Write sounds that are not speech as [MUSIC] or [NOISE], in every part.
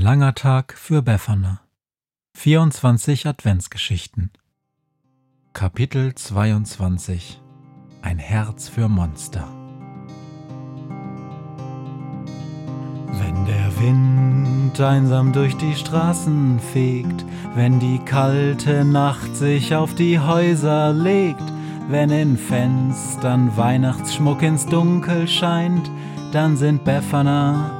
langer Tag für Befana. 24 Adventsgeschichten. Kapitel 22 Ein Herz für Monster. Wenn der Wind einsam durch die Straßen fegt, wenn die kalte Nacht sich auf die Häuser legt, wenn in Fenstern Weihnachtsschmuck ins Dunkel scheint, dann sind Befana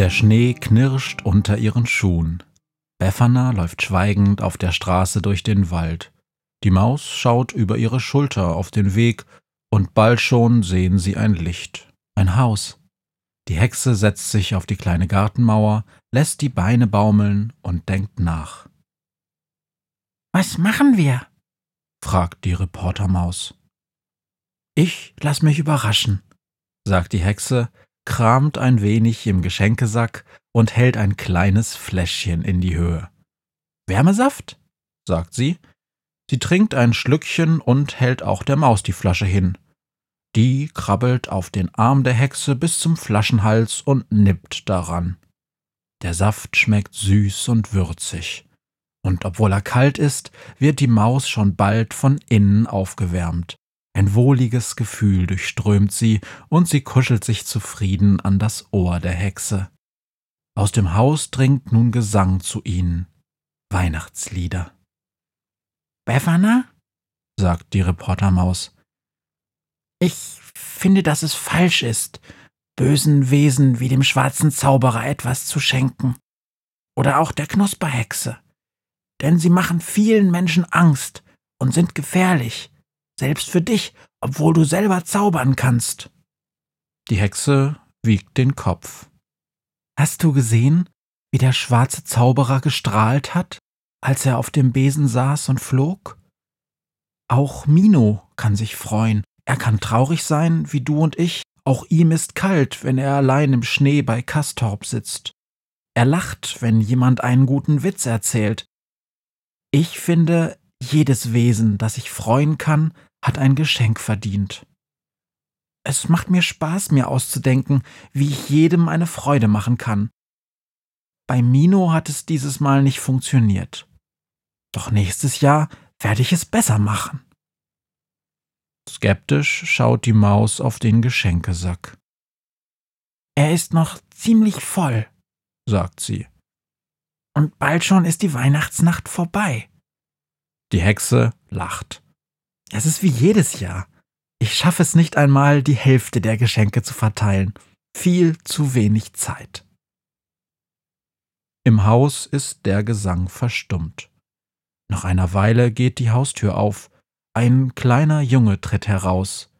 Der Schnee knirscht unter ihren Schuhen. Befana läuft schweigend auf der Straße durch den Wald. Die Maus schaut über ihre Schulter auf den Weg, und bald schon sehen sie ein Licht, ein Haus. Die Hexe setzt sich auf die kleine Gartenmauer, lässt die Beine baumeln und denkt nach. Was machen wir? fragt die Reportermaus. Ich lass mich überraschen, sagt die Hexe, kramt ein wenig im Geschenkesack und hält ein kleines Fläschchen in die Höhe. Wärmesaft? sagt sie. Sie trinkt ein Schlückchen und hält auch der Maus die Flasche hin. Die krabbelt auf den Arm der Hexe bis zum Flaschenhals und nippt daran. Der Saft schmeckt süß und würzig. Und obwohl er kalt ist, wird die Maus schon bald von innen aufgewärmt. Ein wohliges Gefühl durchströmt sie, und sie kuschelt sich zufrieden an das Ohr der Hexe. Aus dem Haus dringt nun Gesang zu ihnen. Weihnachtslieder. Befana? sagt die Reportermaus. Ich finde, dass es falsch ist, bösen Wesen wie dem schwarzen Zauberer etwas zu schenken. Oder auch der Knusperhexe. Denn sie machen vielen Menschen Angst und sind gefährlich selbst für dich, obwohl du selber zaubern kannst. Die Hexe wiegt den Kopf. Hast du gesehen, wie der schwarze Zauberer gestrahlt hat, als er auf dem Besen saß und flog? Auch Mino kann sich freuen. Er kann traurig sein, wie du und ich. Auch ihm ist kalt, wenn er allein im Schnee bei Kastorp sitzt. Er lacht, wenn jemand einen guten Witz erzählt. Ich finde, jedes Wesen, das sich freuen kann, hat ein Geschenk verdient. Es macht mir Spaß, mir auszudenken, wie ich jedem eine Freude machen kann. Bei Mino hat es dieses Mal nicht funktioniert. Doch nächstes Jahr werde ich es besser machen. Skeptisch schaut die Maus auf den Geschenkesack. Er ist noch ziemlich voll, sagt sie. Und bald schon ist die Weihnachtsnacht vorbei. Die Hexe lacht. Es ist wie jedes Jahr. Ich schaffe es nicht einmal, die Hälfte der Geschenke zu verteilen. Viel zu wenig Zeit. Im Haus ist der Gesang verstummt. Nach einer Weile geht die Haustür auf. Ein kleiner Junge tritt heraus.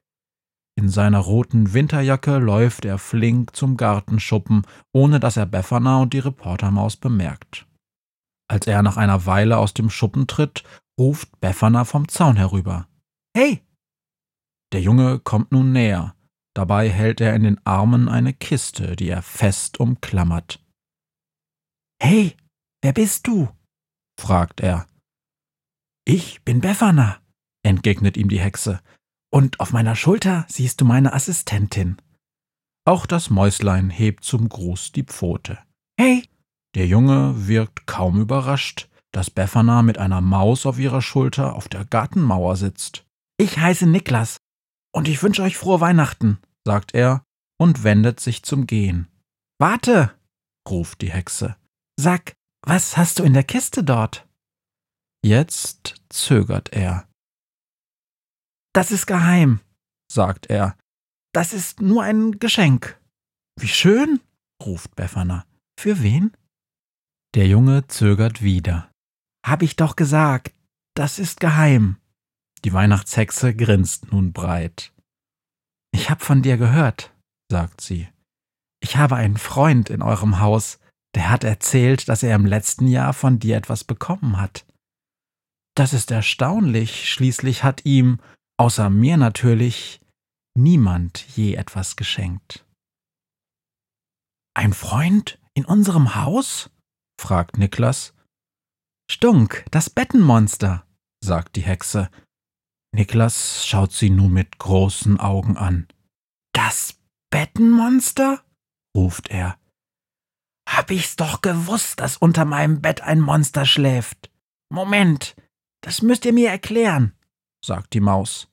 In seiner roten Winterjacke läuft er flink zum Gartenschuppen, ohne dass er Befana und die Reportermaus bemerkt. Als er nach einer Weile aus dem Schuppen tritt, ruft Befana vom Zaun herüber. Hey! Der Junge kommt nun näher. Dabei hält er in den Armen eine Kiste, die er fest umklammert. Hey, wer bist du? fragt er. Ich bin Befana, entgegnet ihm die Hexe, und auf meiner Schulter siehst du meine Assistentin. Auch das Mäuslein hebt zum Gruß die Pfote. Hey! Der Junge wirkt kaum überrascht, dass Befana mit einer Maus auf ihrer Schulter auf der Gartenmauer sitzt. Ich heiße Niklas und ich wünsche euch frohe Weihnachten, sagt er und wendet sich zum Gehen. Warte, ruft die Hexe. Sag, Was hast du in der Kiste dort? Jetzt zögert er. Das ist geheim, sagt er. Das ist nur ein Geschenk. Wie schön, ruft Befana. Für wen? Der Junge zögert wieder. Hab ich doch gesagt, das ist geheim. Die Weihnachtshexe grinst nun breit. Ich hab von dir gehört, sagt sie. Ich habe einen Freund in eurem Haus, der hat erzählt, dass er im letzten Jahr von dir etwas bekommen hat. Das ist erstaunlich, schließlich hat ihm, außer mir natürlich, niemand je etwas geschenkt. Ein Freund in unserem Haus? fragt Niklas. Stunk, das Bettenmonster, sagt die Hexe. Niklas schaut sie nun mit großen Augen an. Das Bettenmonster? ruft er. Hab ich's doch gewusst, dass unter meinem Bett ein Monster schläft. Moment, das müsst ihr mir erklären, sagt die Maus.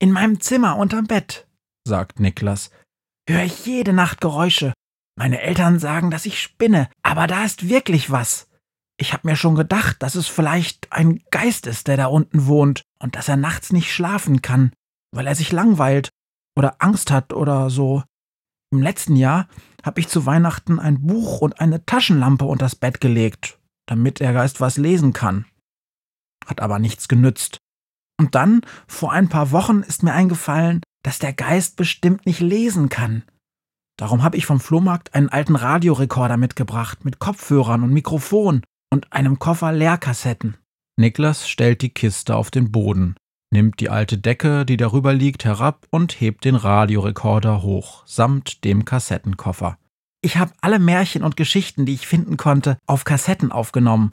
In meinem Zimmer unterm Bett, sagt Niklas, höre ich jede Nacht Geräusche. Meine Eltern sagen, dass ich spinne, aber da ist wirklich was. Ich hab mir schon gedacht, dass es vielleicht ein Geist ist, der da unten wohnt und dass er nachts nicht schlafen kann, weil er sich langweilt oder Angst hat oder so. Im letzten Jahr habe ich zu Weihnachten ein Buch und eine Taschenlampe unters Bett gelegt, damit der Geist was lesen kann. Hat aber nichts genützt. Und dann, vor ein paar Wochen, ist mir eingefallen, dass der Geist bestimmt nicht lesen kann. Darum habe ich vom Flohmarkt einen alten Radiorekorder mitgebracht, mit Kopfhörern und Mikrofon und einem Koffer Leerkassetten. Niklas stellt die Kiste auf den Boden, nimmt die alte Decke, die darüber liegt, herab und hebt den Radiorekorder hoch, samt dem Kassettenkoffer. Ich habe alle Märchen und Geschichten, die ich finden konnte, auf Kassetten aufgenommen.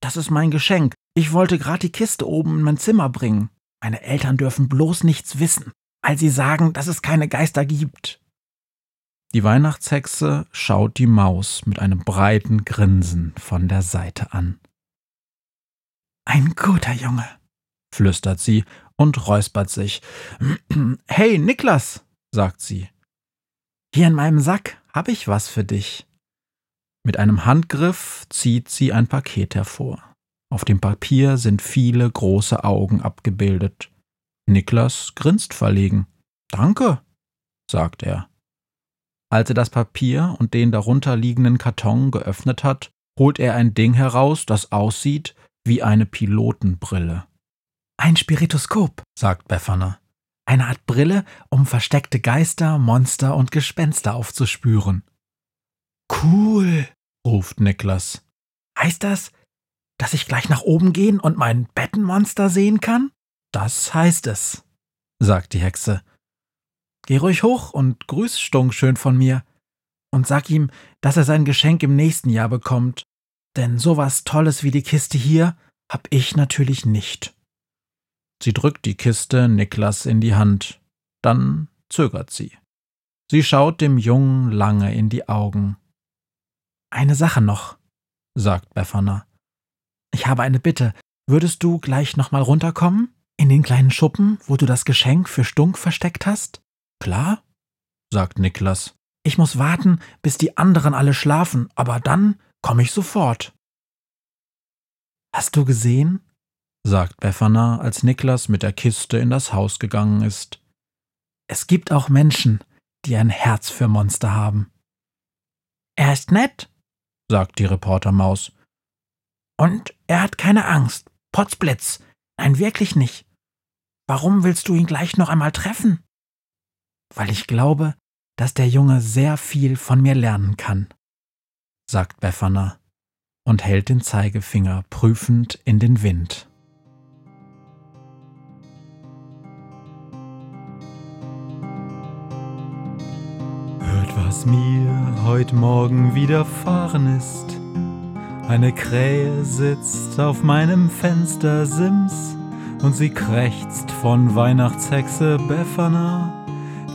Das ist mein Geschenk. Ich wollte gerade die Kiste oben in mein Zimmer bringen. Meine Eltern dürfen bloß nichts wissen, weil sie sagen, dass es keine Geister gibt. Die Weihnachtshexe schaut die Maus mit einem breiten Grinsen von der Seite an. Ein guter Junge, flüstert sie und räuspert sich. [CLEARS THROAT] Hey, Niklas, sagt sie. Hier in meinem Sack habe ich was für dich. Mit einem Handgriff zieht sie ein Paket hervor. Auf dem Papier sind viele große Augen abgebildet. Niklas grinst verlegen. Danke, sagt er. Als er das Papier und den darunter liegenden Karton geöffnet hat, holt er ein Ding heraus, das aussieht wie eine Pilotenbrille. Ein Spiritoskop, sagt Befana. Eine Art Brille, um versteckte Geister, Monster und Gespenster aufzuspüren. Cool, ruft Niklas. Heißt das, dass ich gleich nach oben gehen und mein Bettenmonster sehen kann? Das heißt es, sagt die Hexe. Geh ruhig hoch und grüß Stunk schön von mir und sag ihm, dass er sein Geschenk im nächsten Jahr bekommt, denn sowas Tolles wie die Kiste hier hab ich natürlich nicht. Sie drückt die Kiste Niklas in die Hand, dann zögert sie. Sie schaut dem Jungen lange in die Augen. Eine Sache noch, sagt Befana. Ich habe eine Bitte. Würdest du gleich nochmal runterkommen? In den kleinen Schuppen, wo du das Geschenk für Stunk versteckt hast? Klar, sagt Niklas. Ich muss warten, bis die anderen alle schlafen, aber dann komme ich sofort. Hast du gesehen? sagt Befana, als Niklas mit der Kiste in das Haus gegangen ist. Es gibt auch Menschen, die ein Herz für Monster haben. Er ist nett, sagt die Reportermaus. Und er hat keine Angst. Potzblitz. Nein, wirklich nicht. Warum willst du ihn gleich noch einmal treffen? Weil ich glaube, dass der Junge sehr viel von mir lernen kann, sagt Befana und hält den Zeigefinger prüfend in den Wind. Hört, was mir heut Morgen widerfahren ist. Eine Krähe sitzt auf meinem Fenstersims und sie krächzt von Weihnachtshexe Befana